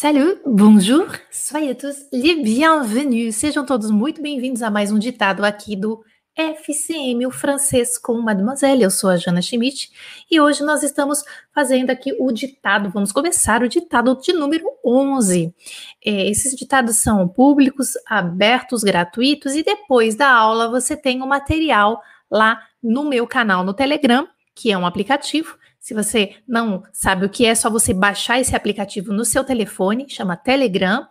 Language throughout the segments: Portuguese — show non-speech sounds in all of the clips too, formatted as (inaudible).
Salut, bonjour, soyez tous les bienvenus. Sejam todos muito bem-vindos a mais um ditado aqui do FCM, o francês com Mademoiselle. Eu sou a Jana Schmidt e hoje nós estamos fazendo aqui o ditado. Vamos começar o ditado de número 11. É, esses ditados são públicos, abertos, gratuitos e depois da aula você tem o material lá no meu canal no Telegram, que é um aplicativo se você não sabe o que é, é só você baixar esse aplicativo no seu telefone, chama Telegram,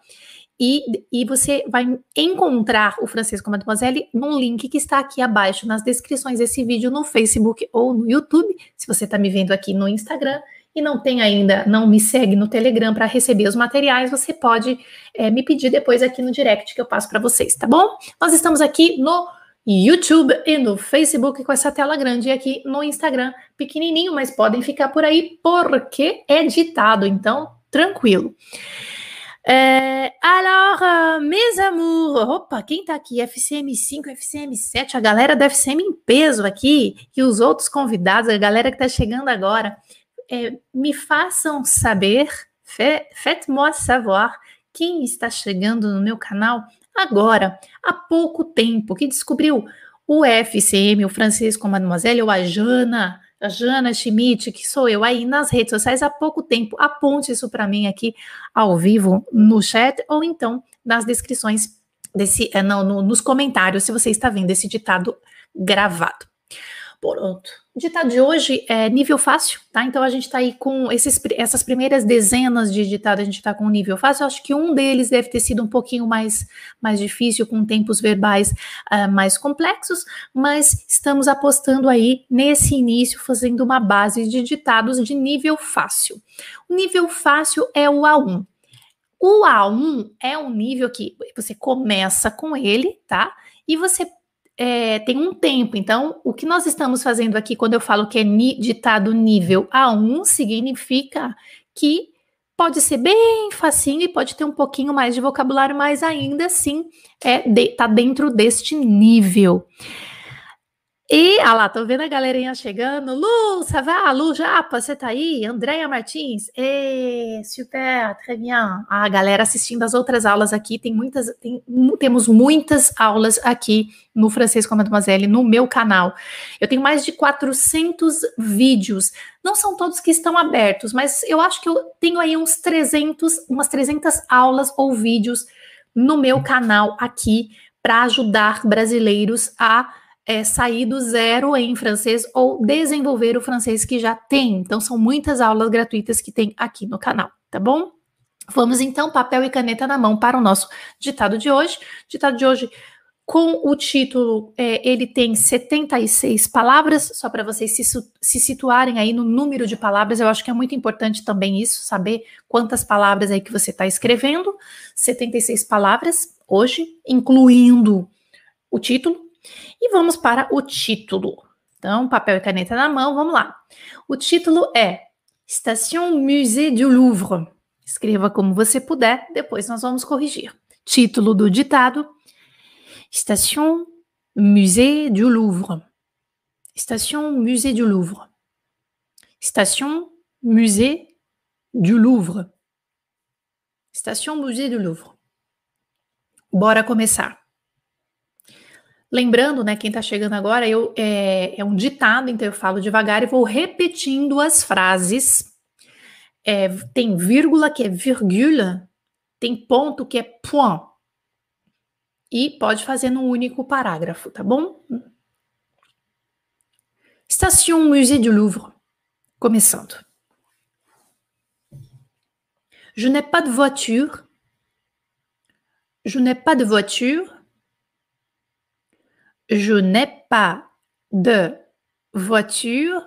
e, e você vai encontrar o Francisco Mademoiselle num link que está aqui abaixo nas descrições desse vídeo no Facebook ou no YouTube. Se você está me vendo aqui no Instagram e não tem ainda, não me segue no Telegram para receber os materiais, você pode é, me pedir depois aqui no direct que eu passo para vocês, tá bom? Nós estamos aqui no YouTube e no Facebook com essa tela grande e aqui no Instagram pequenininho, mas podem ficar por aí porque é ditado, então tranquilo. É, alors, uh, mes amours, opa, quem tá aqui? FCM5, FCM7, a galera da FCM em peso aqui e os outros convidados, a galera que tá chegando agora, é, me façam saber, faites-moi savoir quem está chegando no meu canal agora, há pouco tempo, que descobriu o FCM, o Francisco Mademoiselle, ou a Jana, a Jana Schmidt, que sou eu aí nas redes sociais há pouco tempo. Aponte isso para mim aqui ao vivo no chat ou então nas descrições desse, eh, não, no, nos comentários, se você está vendo esse ditado gravado. Pronto. O ditado de hoje é nível fácil, tá? Então a gente está aí com esses, essas primeiras dezenas de ditados, a gente está com nível fácil. Eu acho que um deles deve ter sido um pouquinho mais, mais difícil, com tempos verbais uh, mais complexos, mas estamos apostando aí nesse início, fazendo uma base de ditados de nível fácil. O nível fácil é o A1. O A1 é um nível que você começa com ele, tá? E você é, tem um tempo. Então, o que nós estamos fazendo aqui, quando eu falo que é ditado nível A1, significa que pode ser bem facinho e pode ter um pouquinho mais de vocabulário, mas ainda assim é de, tá dentro deste nível. E, ah lá, tô vendo a galerinha chegando. Lu, ça va? Lu Japa, você tá aí? Andréia Martins? E, super, très bien. A galera assistindo as outras aulas aqui, tem muitas, tem, temos muitas aulas aqui no Francês com a Mademoiselle, no meu canal. Eu tenho mais de 400 vídeos. Não são todos que estão abertos, mas eu acho que eu tenho aí uns 300, umas 300 aulas ou vídeos no meu canal aqui para ajudar brasileiros a é, sair do zero em francês ou desenvolver o francês que já tem. Então, são muitas aulas gratuitas que tem aqui no canal, tá bom? Vamos então, papel e caneta na mão para o nosso ditado de hoje. Ditado de hoje com o título, é, ele tem 76 palavras, só para vocês se, se, situarem aí no número de palavras, eu acho que é muito importante também isso, saber quantas palavras aí que você está escrevendo. 76 palavras hoje, incluindo o título, e vamos para o título. Então, papel e caneta na mão, vamos lá. O título é Station Musée du Louvre. Escreva como você puder, depois nós vamos corrigir. Título do ditado: Station Musée du Louvre. Station Musée du Louvre. Station Musée du Louvre. Station Musée du Louvre. Bora começar. Lembrando, né, quem está chegando agora, eu, é, é, um ditado, então eu falo devagar e vou repetindo as frases. É, tem vírgula, que é virgule, tem ponto, que é point. E pode fazer num único parágrafo, tá bom? Station Musée du Louvre. Começando. Je n'ai pas de voiture. Je n'ai pas de voiture. Je n'ai pas de voiture.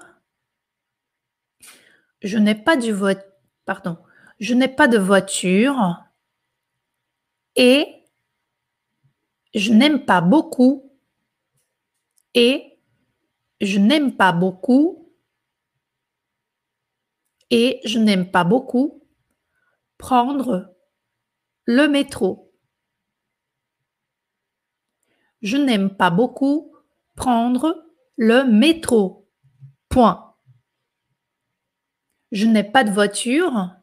Je n'ai pas de voiture. Pardon. Je n'ai pas de voiture. Et je n'aime pas beaucoup. Et je n'aime pas beaucoup. Et je n'aime pas beaucoup prendre le métro. Je n'aime pas beaucoup prendre le métro. Point. Je n'ai pas de voiture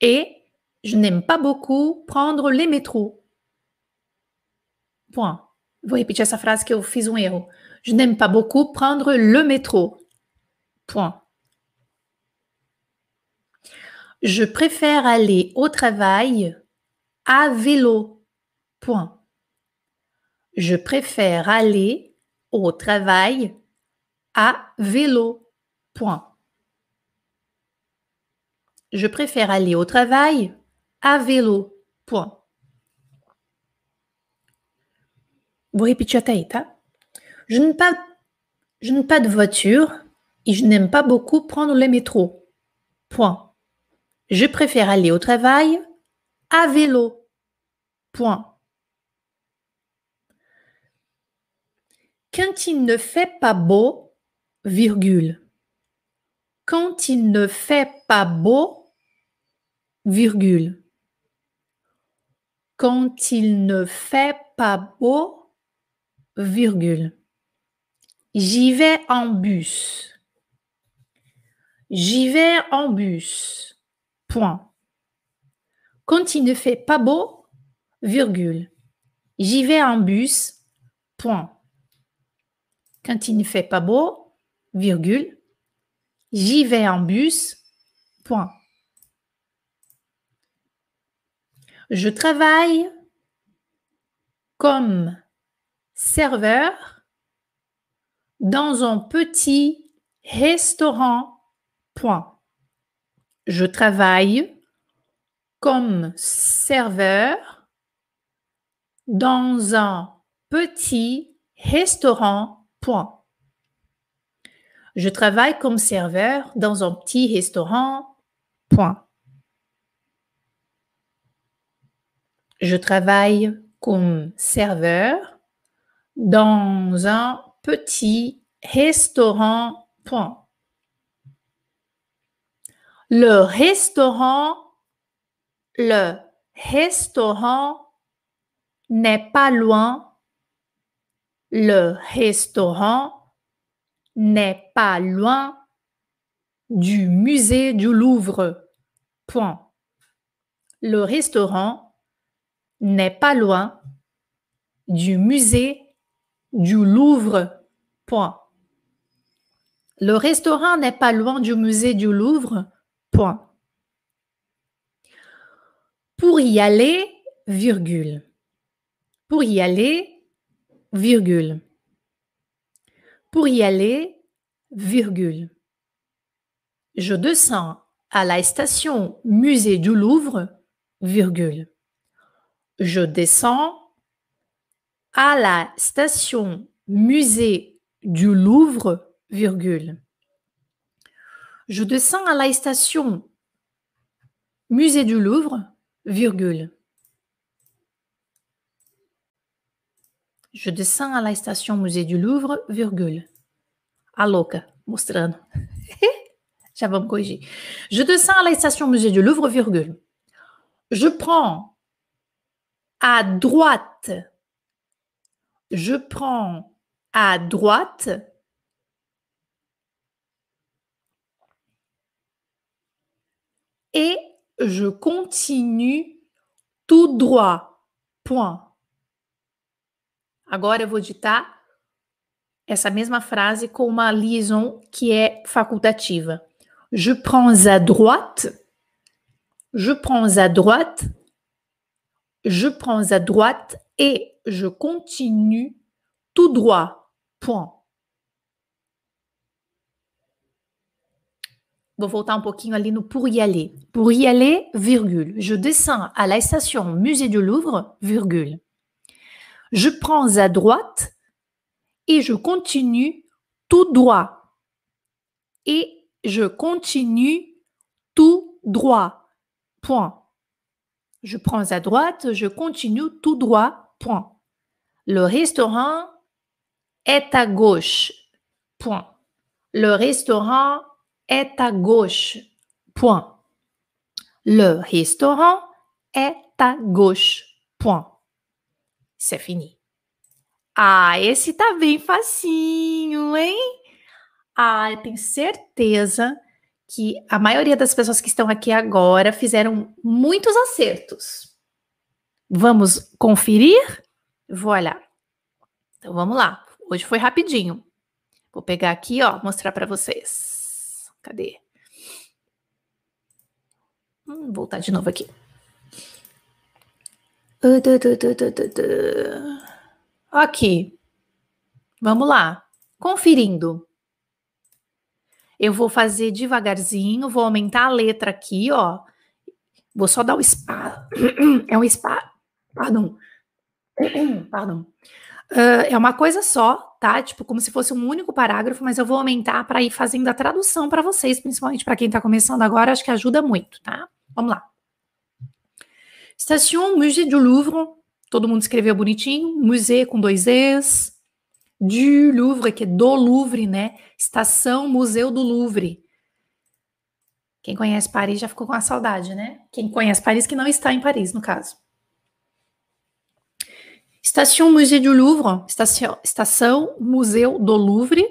et Je n'aime pas beaucoup prendre les métros. Point. Vou repetir essa frase que eu fiz um erro. Je n'aime pas beaucoup prendre le métro. Point. Je préfère aller au travail à vélo. Point. Je préfère aller au travail à vélo. Je préfère aller au travail à vélo. Point. Je n'ai pas, je n'ai pas de voiture et je n'aime pas beaucoup prendre le métro. Point. Je préfère aller au travail à vélo. Point. Quand il ne fait pas beau, virgule. Quand il ne fait pas beau, virgule. Quand il ne fait pas beau, virgule. J'y vais en bus. J'y vais en bus. Point. Quand il ne fait pas beau, virgule. J'y vais en bus. Point. Quand il ne fait pas beau, virgule. J'y vais en bus. Point. Je travaille comme serveur dans un petit restaurant. Point. Je travaille comme serveur dans un petit restaurant. Point. Je travaille comme serveur dans un petit restaurant. Point. Je travaille comme serveur dans un petit restaurant. Point. Le restaurant, le restaurant n'est pas loin. Le restaurant n'est pas loin du musée du Louvre. Point. Le restaurant n'est pas loin du musée du Louvre. Point. Le restaurant n'est pas loin du musée du Louvre. Point. Pour y aller, virgule. Pour y aller, Pour y aller, virgule. Je descends à la station musée du Louvre, virgule. Je descends à la station musée du Louvre, virgule. Je descends à la station musée du Louvre, virgule. Je descends à la station musée du Louvre, virgule. A louca, mostrando. Je descends à la station musée du Louvre, virgule. Je prends à droite. Je prends à droite. Et je continue tout droit. Point. Agora eu vou ditar essa mesma frase com uma liaison que é facultativa. Je prends à droite. Je prends à droite. Je prends à droite et je continue tout droit. Point. Vou voltar um pouquinho ali no pour y aller. Pour y aller, virgule. Je descends à la station Musée du Louvre, virgule. Je prends à droite et je continue tout droit. Et je continue tout droit. Point. Je prends à droite, je continue tout droit. Point. Le restaurant est à gauche. Point. Le restaurant est à gauche. Point. Le restaurant est à gauche. Point. C'est fini. Ah, esse tá bem facinho, hein? Ah, eu tenho certeza que a maioria das pessoas que estão aqui agora fizeram muitos acertos. Vamos conferir? Vou olhar. Então vamos lá. Hoje foi rapidinho. Vou pegar aqui, ó, mostrar para vocês. Cadê? Hum, voltar de novo aqui. Aqui. Vamos lá. Conferindo. Eu vou fazer devagarzinho, vou aumentar a letra aqui, ó. Vou só dar o spa. (clears throat) É um spa. Pardon. (clears throat) Pardon. Uh, é uma coisa só, tá? Tipo, como se fosse um único parágrafo, mas eu vou aumentar para ir fazendo a tradução para vocês, principalmente para quem está começando agora, acho que ajuda muito, tá? Vamos lá. Station Musée du Louvre. Todo mundo escreveu bonitinho. Musée com dois Es. Du Louvre, que é do Louvre, né? Estação Museu do Louvre. Quem conhece Paris já ficou com a saudade, né? Quem conhece Paris que não está em Paris, no caso. Station Musée du Louvre, estação, estação Museu do Louvre.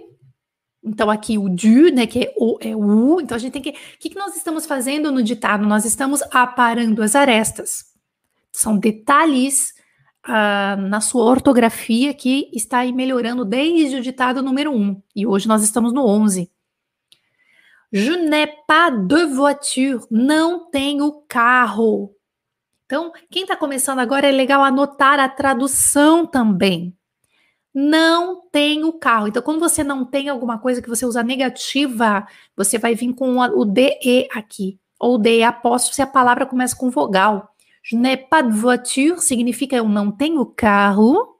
Então, aqui o du, né, que é o, é o. Então, a gente tem que. O que, que nós estamos fazendo no ditado? Nós estamos aparando as arestas. São detalhes uh, na sua ortografia que está aí melhorando desde o ditado número 1. E hoje nós estamos no 11. Je n'ai pas de voiture. Não tenho carro. Então, quem está começando agora é legal anotar a tradução também. Não tenho carro. Então, quando você não tem alguma coisa que você usa negativa, você vai vir com o DE aqui. Ou DE apóstrofo se a palavra começa com vogal. Je n'ai pas de voiture significa eu não tenho carro.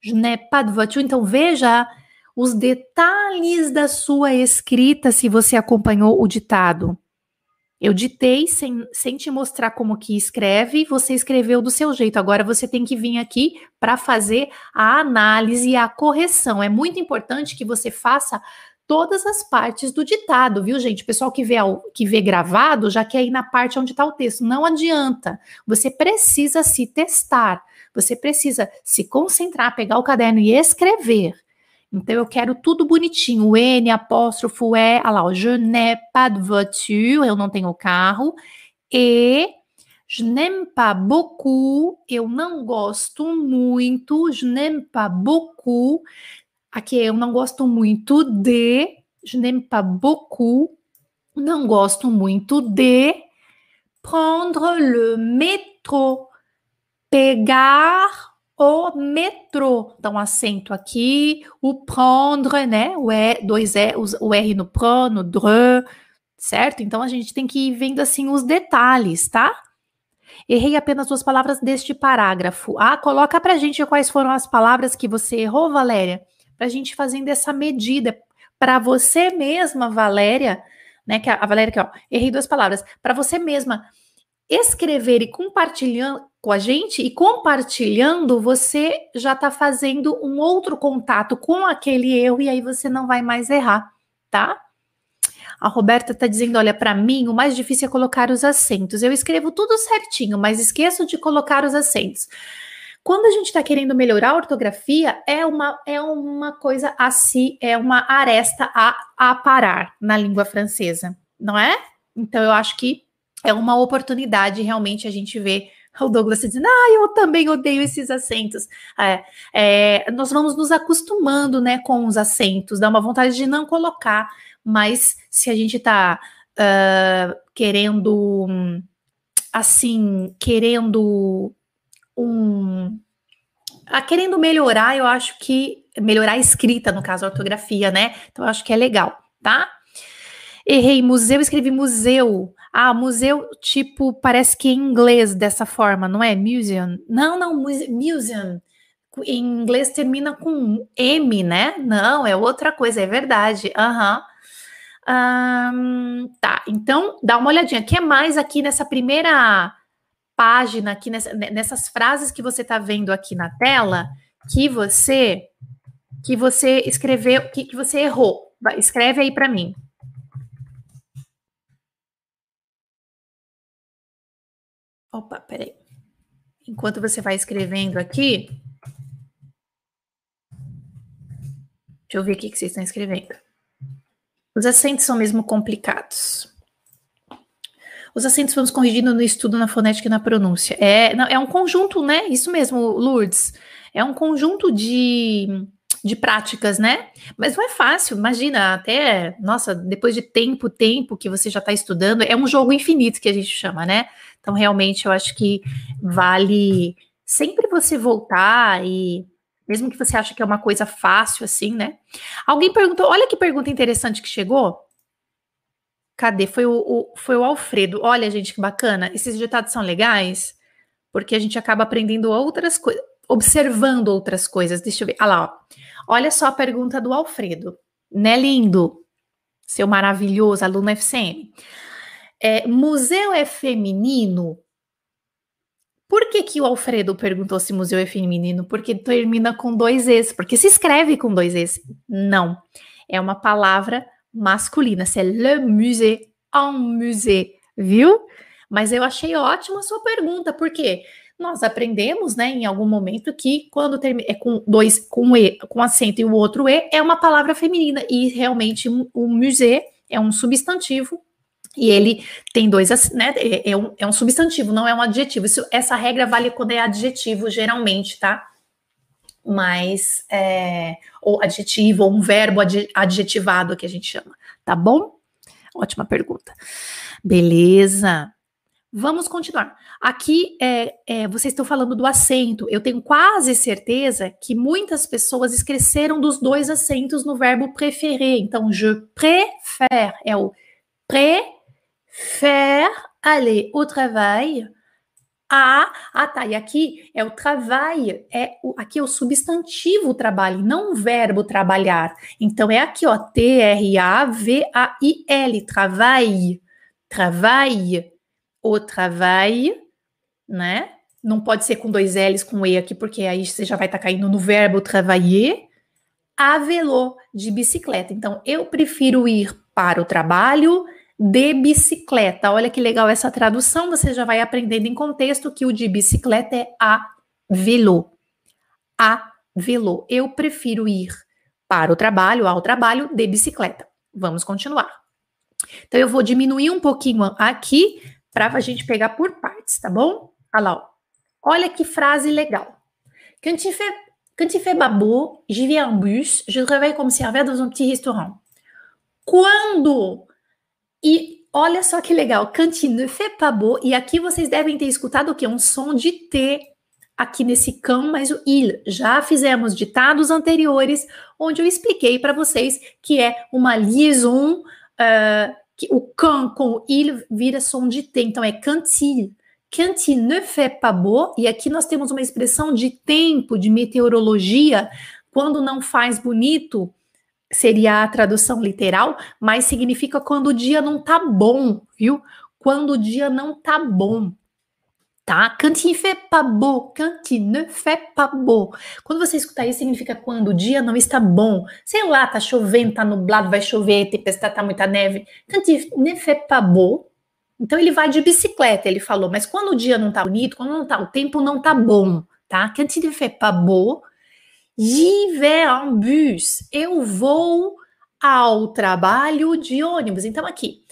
Je n'ai pas de voiture. Então, veja os detalhes da sua escrita se você acompanhou o ditado. Eu ditei sem, sem te mostrar como que escreve, você escreveu do seu jeito. Agora você tem que vir aqui para fazer a análise e a correção. É muito importante que você faça todas as partes do ditado, viu, gente? O pessoal que vê, que vê gravado já quer ir na parte onde está o texto. Não adianta. Você precisa se testar. Você precisa se concentrar, pegar o caderno e escrever. Então, eu quero tudo bonitinho. O N, apóstrofo, E, olha lá, je n'ai pas de voiture, eu não tenho carro. E je n'aime pas beaucoup, eu não gosto muito. Je n'aime pas beaucoup. Aqui eu não gosto muito de. Je n'aime pas beaucoup. Não gosto muito de prendre le métro. Pegar o metrô. Então, acento aqui, o prendre, né? O E, dois E, o R no pro, no dre, certo? Então, a gente tem que ir vendo assim os detalhes, tá? Errei apenas duas palavras deste parágrafo. Ah, coloca pra gente quais foram as palavras que você errou, Valéria, pra gente fazendo essa medida. Para você mesma, Valéria, né? Que a, a Valéria aqui, ó, errei duas palavras. Para você mesma escrever e compartilhando com a gente e compartilhando, você já está fazendo um outro contato com aquele erro e aí você não vai mais errar, tá? A Roberta está dizendo: olha, para mim o mais difícil é colocar os acentos. Eu escrevo tudo certinho, mas esqueço de colocar os acentos. Quando a gente está querendo melhorar a ortografia, é uma, é uma coisa a si, é uma aresta a, a parar na língua francesa, não é? Então eu acho que é uma oportunidade realmente a gente ver o Douglas dizendo, ah, eu também odeio esses acentos. É, é, nós vamos nos acostumando, né, com os acentos, dá uma vontade de não colocar, mas se a gente está uh, querendo, assim, querendo um, ah, querendo melhorar, eu acho que melhorar a escrita, no caso, a ortografia, né? Então, eu acho que é legal, tá? Errei museu, escrevi museu. Ah, museu, tipo, parece que em inglês dessa forma, não é? Museum. Não, não, museum. Em inglês termina com M, né? Não, é outra coisa, é verdade. Aham. Uhum. tá, então dá uma olhadinha. O que é mais aqui nessa primeira página, aqui nessa, nessas frases que você está vendo aqui na tela, que você que você escreveu, que, que você errou. Escreve aí para mim. Opa, peraí. Enquanto você vai escrevendo aqui. Deixa eu ver o que vocês estão escrevendo. Os acentos são mesmo complicados. Os acentos vamos corrigindo no estudo na fonética e na pronúncia. É, é um conjunto, né? Isso mesmo, Lourdes. É um conjunto de, de práticas, né? Mas não é fácil. Imagina, até, nossa, depois de tempo, tempo que você já está estudando, é um jogo infinito que a gente chama, né? Então, realmente, eu acho que vale sempre você voltar e mesmo que você ache que é uma coisa fácil assim, né? Alguém perguntou, olha que pergunta interessante que chegou. Cadê? Foi o, o, foi o Alfredo. Olha, gente, que bacana. Esses ditados são legais, porque a gente acaba aprendendo outras coisas, observando outras coisas. Deixa eu ver. Olha lá, ó. Olha só a pergunta do Alfredo. Né, lindo? Seu maravilhoso aluno FCM. É, museu é feminino? Por que, que o Alfredo perguntou se museu é feminino? Porque termina com dois Es. Porque se escreve com dois Es. Não. É uma palavra masculina. C'est le musée, un musée, viu? Mas eu achei ótima a sua pergunta, porque nós aprendemos, né, em algum momento que quando termina é com dois com e, com acento e o outro e é uma palavra feminina e realmente o musée é um substantivo e ele tem dois, né? É, é, um, é um substantivo, não é um adjetivo. Isso, essa regra vale quando é adjetivo, geralmente, tá? Mas, é, ou adjetivo, ou um verbo adjetivado que a gente chama, tá bom? Ótima pergunta. Beleza. Vamos continuar. Aqui é, é, vocês estão falando do acento. Eu tenho quase certeza que muitas pessoas esqueceram dos dois acentos no verbo preferir. Então, je préfère é o pré faire aller au travail. A, ah tá, e aqui é o trabalho, é o, aqui é o substantivo trabalho, não o verbo trabalhar. Então é aqui, ó, T-R-A-V-A-I-L, trabalho, trabalho, o trabalho, né? Não pode ser com dois L's com E aqui, porque aí você já vai estar tá caindo no verbo travailler. A velô, de bicicleta. Então, eu prefiro ir para o trabalho de bicicleta. Olha que legal essa tradução, você já vai aprendendo em contexto que o de bicicleta é a velo. A velo. Eu prefiro ir para o trabalho, ao trabalho de bicicleta. Vamos continuar. Então eu vou diminuir um pouquinho aqui para a gente pegar por partes, tá bom? Olha lá, ó. olha que frase legal. Quand il fait, quand il fait babou, j'y vais en bus, je travaille comme serveur dans un petit restaurant. Quando e olha só que legal, cantine fait pas beau. E aqui vocês devem ter escutado o que? Um som de T aqui nesse cão, mas o il. Já fizemos ditados anteriores, onde eu expliquei para vocês que é uma liaison, uh, que o can com o il vira som de T. Então é cantil. Quand il ne fait pas beau, e aqui nós temos uma expressão de tempo, de meteorologia, quando não faz bonito, seria a tradução literal, mas significa quando o dia não tá bom, viu? Quando o dia não tá bom. Tá? Quand il fait pas beau, quand il ne fait pas beau. Quando você escutar isso, significa quando o dia não está bom. Sei lá, tá chovendo, tá nublado, vai chover, tempestade, tá muita neve. Quand il ne fait pas beau. Então ele vai de bicicleta, ele falou, mas quando o dia não tá bonito, quando não tá, o tempo não tá bom, tá? Quand il ne fait pas beau, J'y vais en bus. Eu vou ao trabalho de ônibus. Então, aqui,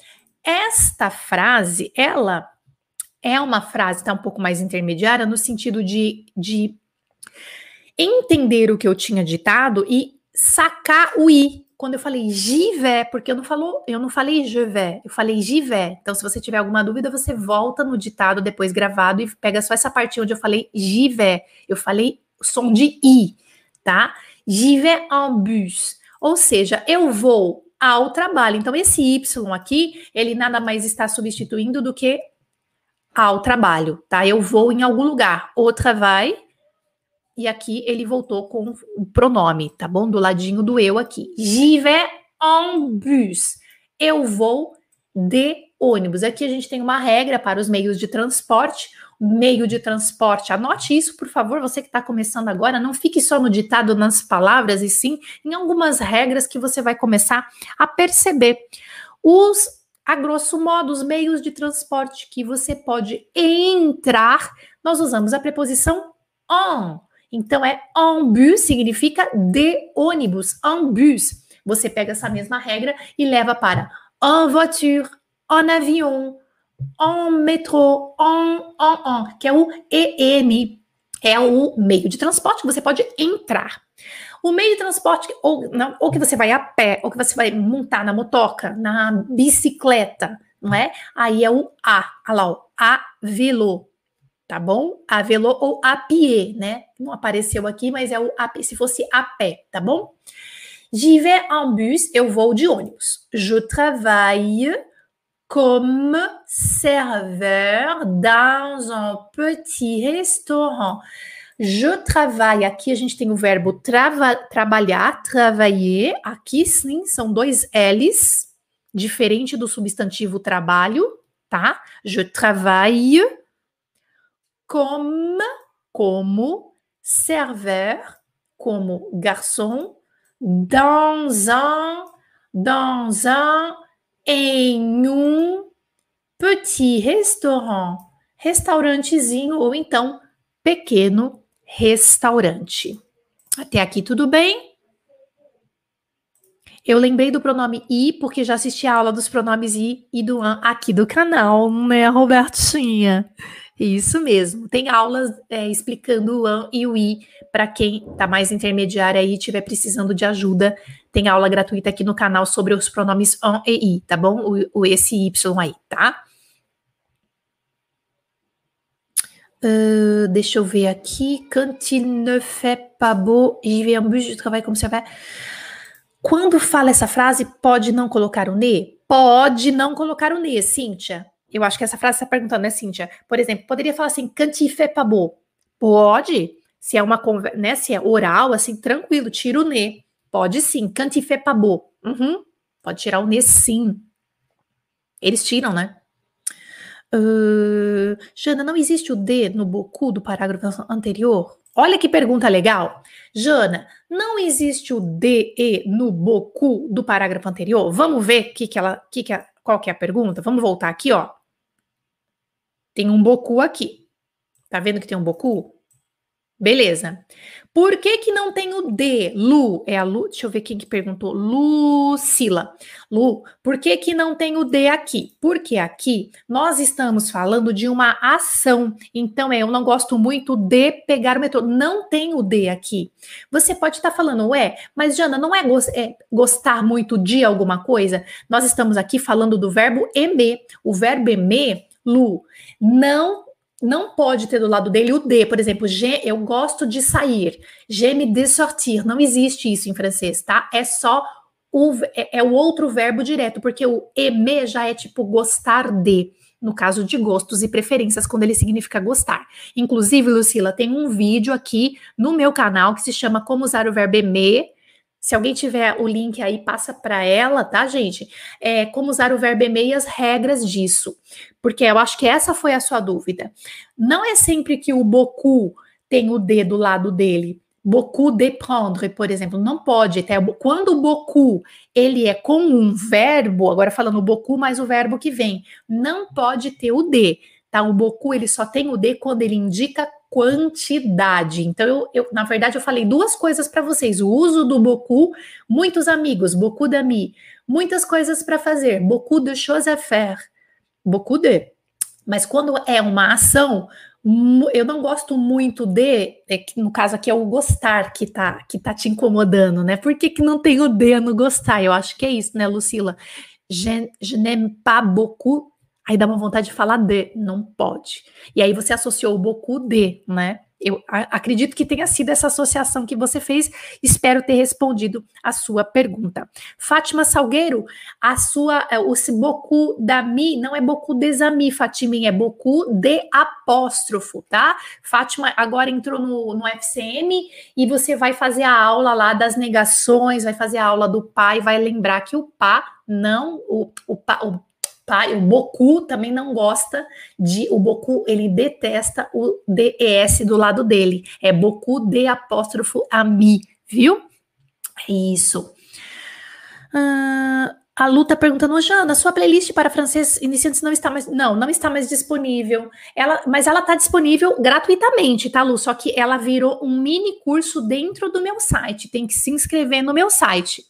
esta frase, ela é uma frase, tá um pouco mais intermediária, no sentido de, de entender o que eu tinha ditado e sacar o i. Quando eu falei vais, porque eu não, falou, eu não falei je vais, eu falei vais. Então, se você tiver alguma dúvida, você volta no ditado depois gravado e pega só essa parte onde eu falei vais. Eu falei som de i tá? J'y vais en bus. Ou seja, eu vou ao trabalho. Então, esse Y aqui, ele nada mais está substituindo do que ao trabalho, tá? Eu vou em algum lugar. Outra vai. E aqui ele voltou com o pronome, tá bom? Do ladinho do eu aqui. J'y vais en bus. Eu vou de ônibus. Aqui a gente tem uma regra para os meios de transporte meio de transporte. Anote isso, por favor, você que está começando agora. Não fique só no ditado nas palavras, e sim em algumas regras que você vai começar a perceber. Os, a grosso modo, os meios de transporte que você pode entrar, nós usamos a preposição en. Então, é en bus significa de ônibus, en bus. Você pega essa mesma regra e leva para en voiture, en avion, en métro, en, en, en, que é o EN, é o meio de transporte que você pode entrar. O meio de transporte, ou, não, ou que você vai a pé, ou que você vai montar na motoca, na bicicleta, não é? Aí é o A, olha lá, o a velo, tá bom? A velo ou a pied, né? Não apareceu aqui, mas é o a, se fosse a pé, tá bom? J'y vais en bus, eu vou de ônibus. Je travaille comme serveur dans un petit restaurant. Je travaille, aqui a gente tem o verbo trava, trabalhar, travailler. Aqui sim são dois L's, diferente do substantivo trabalho, tá? Je travaille comme, como, serveur, como garçom, dans un, dans un, em um petit restaurant, restaurantezinho ou então pequeno restaurante. Até aqui tudo bem? Eu lembrei do pronome i porque já assisti a aula dos pronomes i e do an aqui do canal, né, Robertinha? Isso mesmo. Tem aulas é, explicando o an e o i para quem está mais intermediário aí e estiver precisando de ajuda. Tem aula gratuita aqui no canal sobre os pronomes an e i, tá bom? O, o esse y aí, tá? Uh, deixa eu ver aqui. Quand il ne fait pas beau, j'y vais en bus, je travaille comme ça va. Quando fala essa frase, pode não colocar o ne? Pode não colocar o ne, Cíntia. Eu acho que essa frase está perguntando, né, Cíntia? Por exemplo, poderia falar assim, fait pas beau. Pode. Se é uma conversa, né? Se é oral, assim, tranquilo, tira o ne. Pode sim. Fait pas beau. Uhum. Pode tirar o ne sim. Eles tiram, né? Uh, Jana, não existe o D no boku do parágrafo anterior? Olha que pergunta legal. Jana, não existe o DE no boku do parágrafo anterior? Vamos ver que que ela, que que a, qual que é a pergunta? Vamos voltar aqui, ó. Tem um boku aqui. Tá vendo que tem um boku? Beleza. Por que que não tem o D? Lu, é a Lu, deixa eu ver quem que perguntou. Lucila. Lu, por que que não tem o D aqui? Porque aqui nós estamos falando de uma ação. Então, é, eu não gosto muito de pegar o metrô. Não tem o D aqui. Você pode estar falando, ué, mas Jana, não é, go é gostar muito de alguma coisa? Nós estamos aqui falando do verbo emer. O verbo emer, Lu, não não pode ter do lado dele o D, por exemplo, je, eu gosto de sair, je me de sortir, não existe isso em francês, tá? É só o, é, é o outro verbo direto, porque o aimer já é tipo gostar de, no caso de gostos e preferências, quando ele significa gostar. Inclusive, Lucila, tem um vídeo aqui no meu canal que se chama Como Usar o Verbo aimer, se alguém tiver o link aí, passa para ela, tá, gente? É, como usar o verbo e as regras disso. Porque eu acho que essa foi a sua dúvida. Não é sempre que o beaucoup tem o D do lado dele. Beaucoup de prendre, por exemplo, não pode. Até quando o beaucoup ele é com um verbo, agora falando beaucoup mais o verbo que vem, não pode ter o D. Tá? O beaucoup ele só tem o D quando ele indica quantidade. Então, eu, eu, na verdade, eu falei duas coisas para vocês: o uso do beaucoup, muitos amigos, beaucoup d'amis, muitas coisas para fazer, beaucoup de choses à faire, beaucoup de. Mas quando é uma ação, eu não gosto muito de, é no caso aqui é o gostar que tá, que tá te incomodando, né? Por que, que não tem o D no gostar? Eu acho que é isso, né, Lucila? Je, je n'aime pas beaucoup Aí dá uma vontade de falar de, não pode. E aí você associou o Boku de, né? Eu acredito que tenha sido essa associação que você fez. Espero ter respondido a sua pergunta. Fátima Salgueiro, a sua, é, o Boku da Mi não é Boku desami, Fatiminha, é Boku de apóstrofo, tá? Fátima agora entrou no, no FCM e você vai fazer a aula lá das negações, vai fazer a aula do pai, vai lembrar que o pá não, o, o, o pai, o Boku também não gosta de, o Boku, ele detesta o DES do lado dele. É Boku de apóstrofo ami, viu? É isso. Uh, a Lu tá perguntando, Jana, sua playlist para francês iniciantes não está mais. Não, não está mais disponível. Ela, mas ela está disponível gratuitamente, tá, Lu? Só que ela virou um mini curso dentro do meu site. Tem que se inscrever no meu site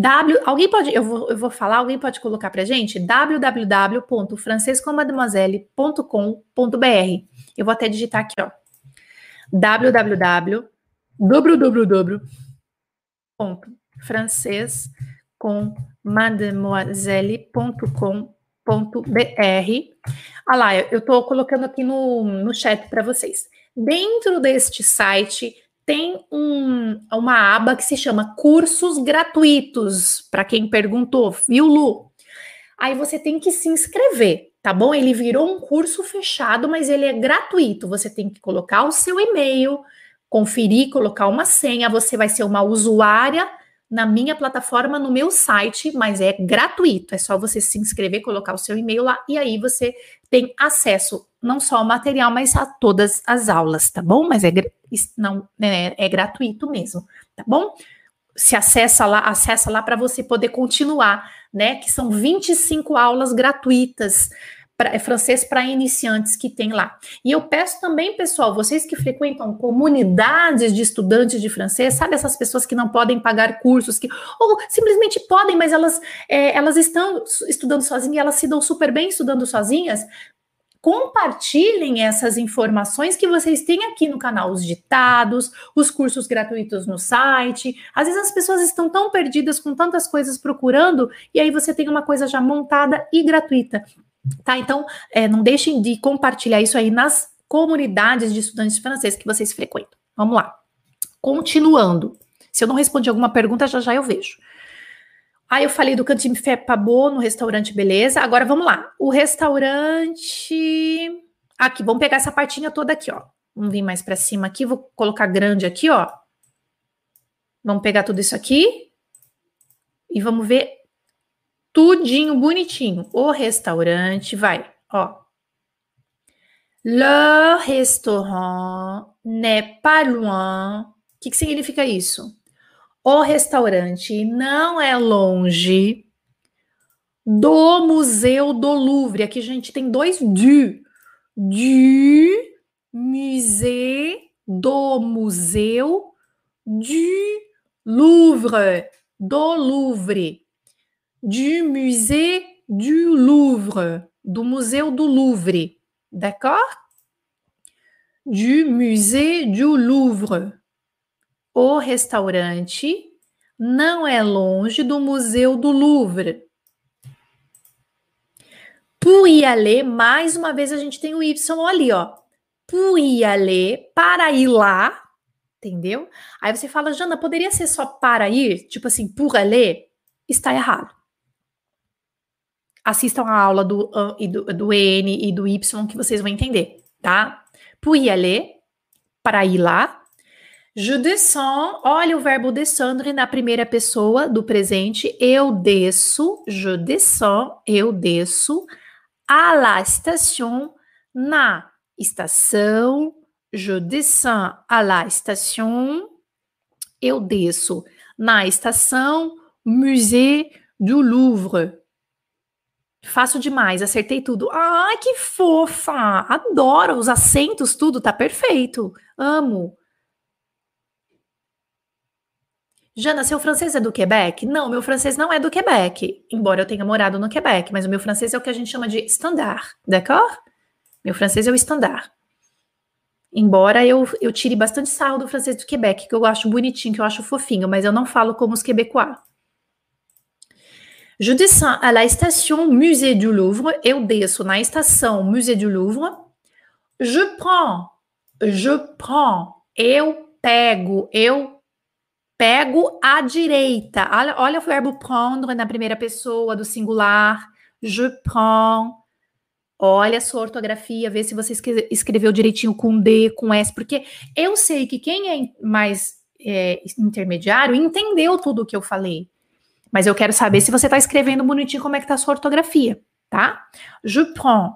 W, alguém pode, eu vou, eu vou falar, alguém pode colocar pra gente? www.francescomademoiselle.com.br. Eu vou até digitar aqui, ó. www www.francescommademoiselle.com.br. Ah lá, eu estou colocando aqui no, no chat para vocês. Dentro deste site tem um, uma aba que se chama Cursos Gratuitos, para quem perguntou, viu, Lu? Aí você tem que se inscrever, tá bom? Ele virou um curso fechado, mas ele é gratuito. Você tem que colocar o seu e-mail, conferir, colocar uma senha. Você vai ser uma usuária na minha plataforma, no meu site, mas é gratuito. É só você se inscrever, colocar o seu e-mail lá e aí você tem acesso não só ao material, mas a todas as aulas, tá bom? Mas é não é, é gratuito mesmo, tá bom? Se acessa lá, acessa lá para você poder continuar, né? Que são 25 aulas gratuitas pra, é francês para iniciantes que tem lá. E eu peço também, pessoal, vocês que frequentam comunidades de estudantes de francês, sabe essas pessoas que não podem pagar cursos, que ou simplesmente podem, mas elas, é, elas estão estudando sozinhas e elas se dão super bem estudando sozinhas. Compartilhem essas informações que vocês têm aqui no canal, os ditados, os cursos gratuitos no site. Às vezes as pessoas estão tão perdidas com tantas coisas procurando, e aí você tem uma coisa já montada e gratuita. Tá? Então, é, não deixem de compartilhar isso aí nas comunidades de estudantes de francês que vocês frequentam. Vamos lá. Continuando. Se eu não respondi alguma pergunta, já já eu vejo. Aí eu falei do Cantine Fé Pabô no restaurante Beleza. Agora vamos lá. O restaurante. Aqui, vamos pegar essa partinha toda aqui, ó. Vamos vir mais para cima aqui. Vou colocar grande aqui, ó. Vamos pegar tudo isso aqui. E vamos ver tudinho bonitinho. O restaurante vai, ó. Le restaurant n'est pas loin. O que, que significa isso? O restaurante não é longe do Museu do Louvre. Aqui a gente tem dois du. Du musée do Museu du Louvre. Do Louvre du musée du Louvre, do Museu do Louvre, d'accord? Du musée du Louvre. O restaurante não é longe do Museu do Louvre. Pour y aller, mais uma vez a gente tem o Y ali, ó. Pour y aller, para ir lá, entendeu? Aí você fala, Jana, poderia ser só para ir? Tipo assim, pour aller? Está errado assistam a aula do, do, do N e do Y que vocês vão entender, tá? Pour y aller, para ir lá. Je descends, olha o verbo descendre na primeira pessoa do presente. Eu desço, je descends, eu desço. À la station, na estação. Je descends à la station. Eu desço na estação Musée du Louvre. Faço demais, acertei tudo. Ai, que fofa! Adoro os acentos, tudo tá perfeito. Amo. Jana, seu francês é do Quebec? Não, meu francês não é do Quebec, embora eu tenha morado no Quebec, mas o meu francês é o que a gente chama de standard, d'accord? Meu francês é o standard. Embora eu, eu tire bastante sarro do francês do Quebec, que eu acho bonitinho, que eu acho fofinho, mas eu não falo como os quebecois. Je descends à la station Musée du Louvre. Eu desço na estação Musée du Louvre. Je prends. Je prends. Eu pego. Eu pego à direita. Olha, olha o verbo prendre na primeira pessoa do singular. Je prends. Olha a sua ortografia, vê se você escreveu direitinho com D, com S, porque eu sei que quem é mais é, intermediário entendeu tudo o que eu falei. Mas eu quero saber se você está escrevendo bonitinho como é que está a sua ortografia, tá? Je prends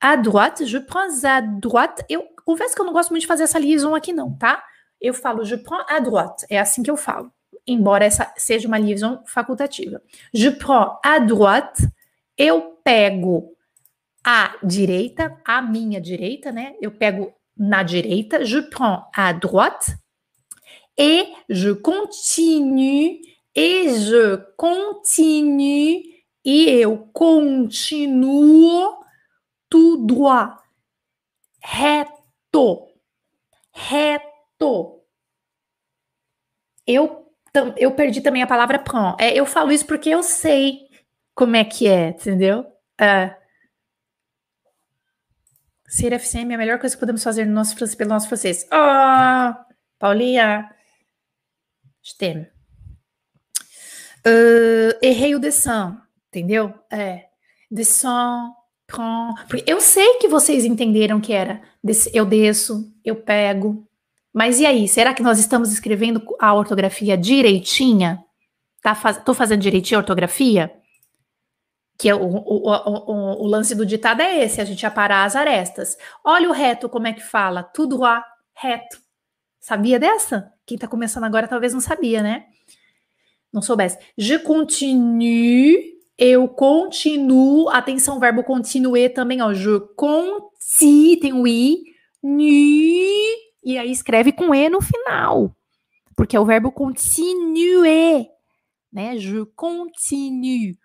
à droite, je prends à droite. Eu confesso que eu não gosto muito de fazer essa liaison aqui não, tá? Eu falo je prends à droite, é assim que eu falo. Embora essa seja uma liaison facultativa. Je prends à droite, eu pego à direita, à minha direita, né? Eu pego na direita, je prends à droite et je continue Et je continue. E eu continuo tout droit. Reto. Reto. Eu, eu perdi também a palavra prend. É, eu falo isso porque eu sei como é que é, entendeu? É. Ser FCM é a melhor coisa que podemos fazer no nosso, pelo nosso francês. Oh, Paulinha. Stem. Uh, errei o descend, entendeu? É. Descend, prend. Eu sei que vocês entenderam que era eu desço, eu pego. Mas e aí, será que nós estamos escrevendo a ortografia direitinha? Tá faz, tô fazendo direitinho a ortografia? Que é o, o, o, o, lance do ditado é esse, a gente aparar as arestas. Olha o reto, como é que fala? Tudo a reto. Sabia dessa? Quem tá começando agora talvez não sabia, né? Não soubesse. Je continue, eu continuo. Atenção, verbo continuer também, ó. Je conti, tem o i, nu, e aí escreve com e no final. Porque é o verbo continuer, né? Je continue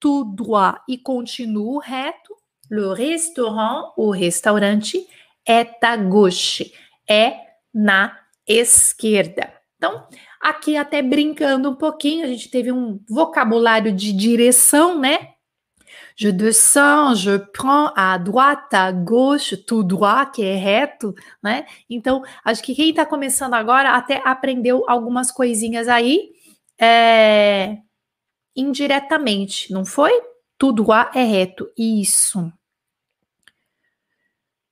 tout droit e continuo reto. Le restaurant, o restaurante, é à gauche, é na esquerda. Então, aqui até brincando um pouquinho, a gente teve um vocabulário de direção, né? Je descends, je prends à droite, à gauche, tout droit, que é reto, né? Então, acho que quem está começando agora até aprendeu algumas coisinhas aí é, indiretamente, não foi? Tout droit é reto, isso.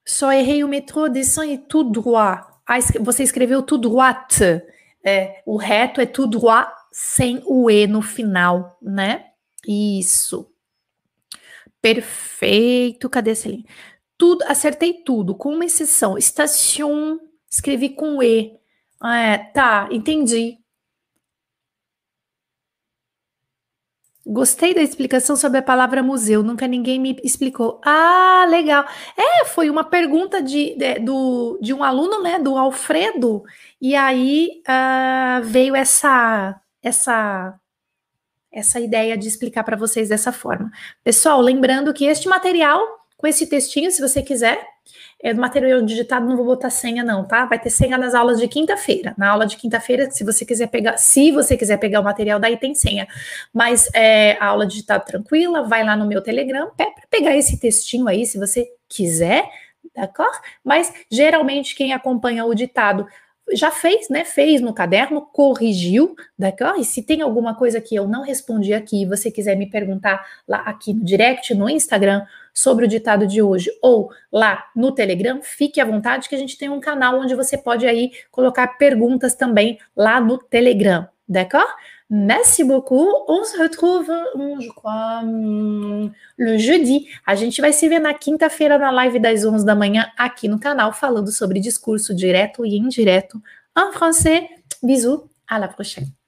Só errei o metrô, descend e tout droit. Ah, você escreveu tout droite. É, o reto é tout droit sem o E no final, né? Isso. Perfeito. Cadê linha? Tudo, acertei tudo, com uma exceção. Station, escrevi com E. É, tá, entendi. Gostei da explicação sobre a palavra museu, nunca ninguém me explicou. Ah, legal. É, foi uma pergunta de, de, do, de um aluno, né, do Alfredo, e aí uh, veio essa, essa, essa ideia de explicar para vocês dessa forma. Pessoal, lembrando que este material, com esse textinho, se você quiser, é do material digitado, não vou botar senha não, tá? Vai ter senha nas aulas de quinta-feira. Na aula de quinta-feira, se você quiser pegar, se você quiser pegar o material, daí tem senha. Mas é, a aula digitada tranquila, vai lá no meu Telegram, para pegar esse textinho aí, se você quiser, d'accord? Mas geralmente quem acompanha o ditado já fez, né? Fez no caderno, corrigiu, d'accord? E se tem alguma coisa que eu não respondi aqui você quiser me perguntar lá aqui no direct, no Instagram, sobre o ditado de hoje, ou lá no Telegram, fique à vontade que a gente tem um canal onde você pode aí colocar perguntas também lá no Telegram, d'accord? Merci beaucoup. On se retrouve, je crois, le jeudi. A gente vai se ver na quinta-feira na live das 11 da manhã aqui no canal falando sobre discurso direto e indireto em français. Bisous, à la prochaine.